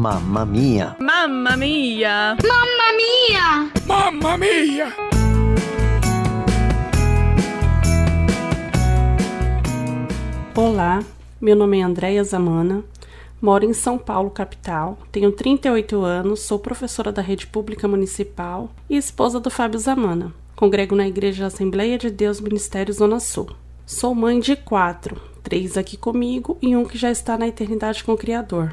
Mamma mia! Mamma mia! Mamma mia! Mamma mia! Olá, meu nome é Andréia Zamana, moro em São Paulo, capital, tenho 38 anos, sou professora da rede pública municipal e esposa do Fábio Zamana. Congrego na Igreja Assembleia de Deus Ministério Zona Sul. Sou mãe de quatro, três aqui comigo e um que já está na eternidade com o Criador.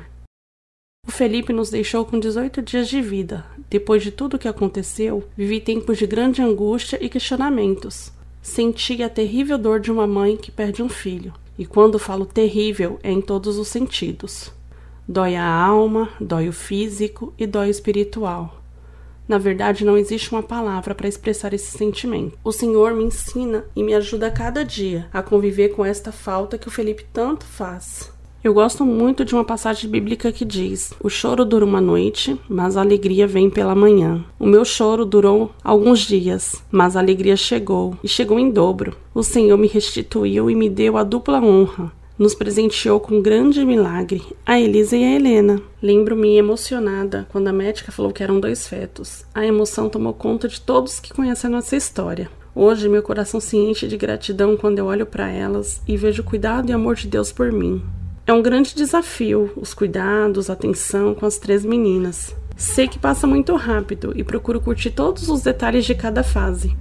Felipe nos deixou com 18 dias de vida. Depois de tudo o que aconteceu, vivi tempos de grande angústia e questionamentos. Senti a terrível dor de uma mãe que perde um filho. E quando falo terrível, é em todos os sentidos. Dói a alma, dói o físico e dói o espiritual. Na verdade, não existe uma palavra para expressar esse sentimento. O Senhor me ensina e me ajuda a cada dia a conviver com esta falta que o Felipe tanto faz. Eu gosto muito de uma passagem bíblica que diz: O choro dura uma noite, mas a alegria vem pela manhã. O meu choro durou alguns dias, mas a alegria chegou, e chegou em dobro. O Senhor me restituiu e me deu a dupla honra. Nos presenteou com um grande milagre, a Elisa e a Helena. Lembro-me emocionada quando a médica falou que eram dois fetos. A emoção tomou conta de todos que conhecem a nossa história. Hoje, meu coração se enche de gratidão quando eu olho para elas e vejo o cuidado e amor de Deus por mim. É um grande desafio os cuidados, a atenção com as três meninas. Sei que passa muito rápido e procuro curtir todos os detalhes de cada fase.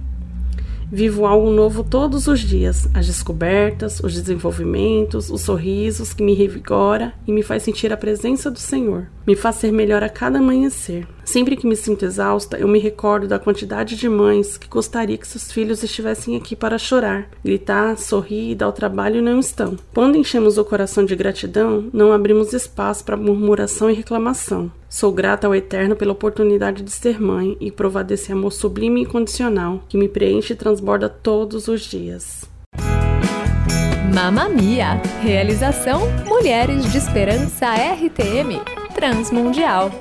Vivo algo novo todos os dias, as descobertas, os desenvolvimentos, os sorrisos que me revigora e me faz sentir a presença do Senhor. Me faz ser melhor a cada amanhecer. Sempre que me sinto exausta, eu me recordo da quantidade de mães que gostaria que seus filhos estivessem aqui para chorar, gritar, sorrir e dar o trabalho e não estão. Quando enchemos o coração de gratidão, não abrimos espaço para murmuração e reclamação. Sou grata ao Eterno pela oportunidade de ser mãe e provar desse amor sublime e incondicional que me preenche e transborda todos os dias. Mamma Mia! Realização Mulheres de Esperança RTM Transmundial.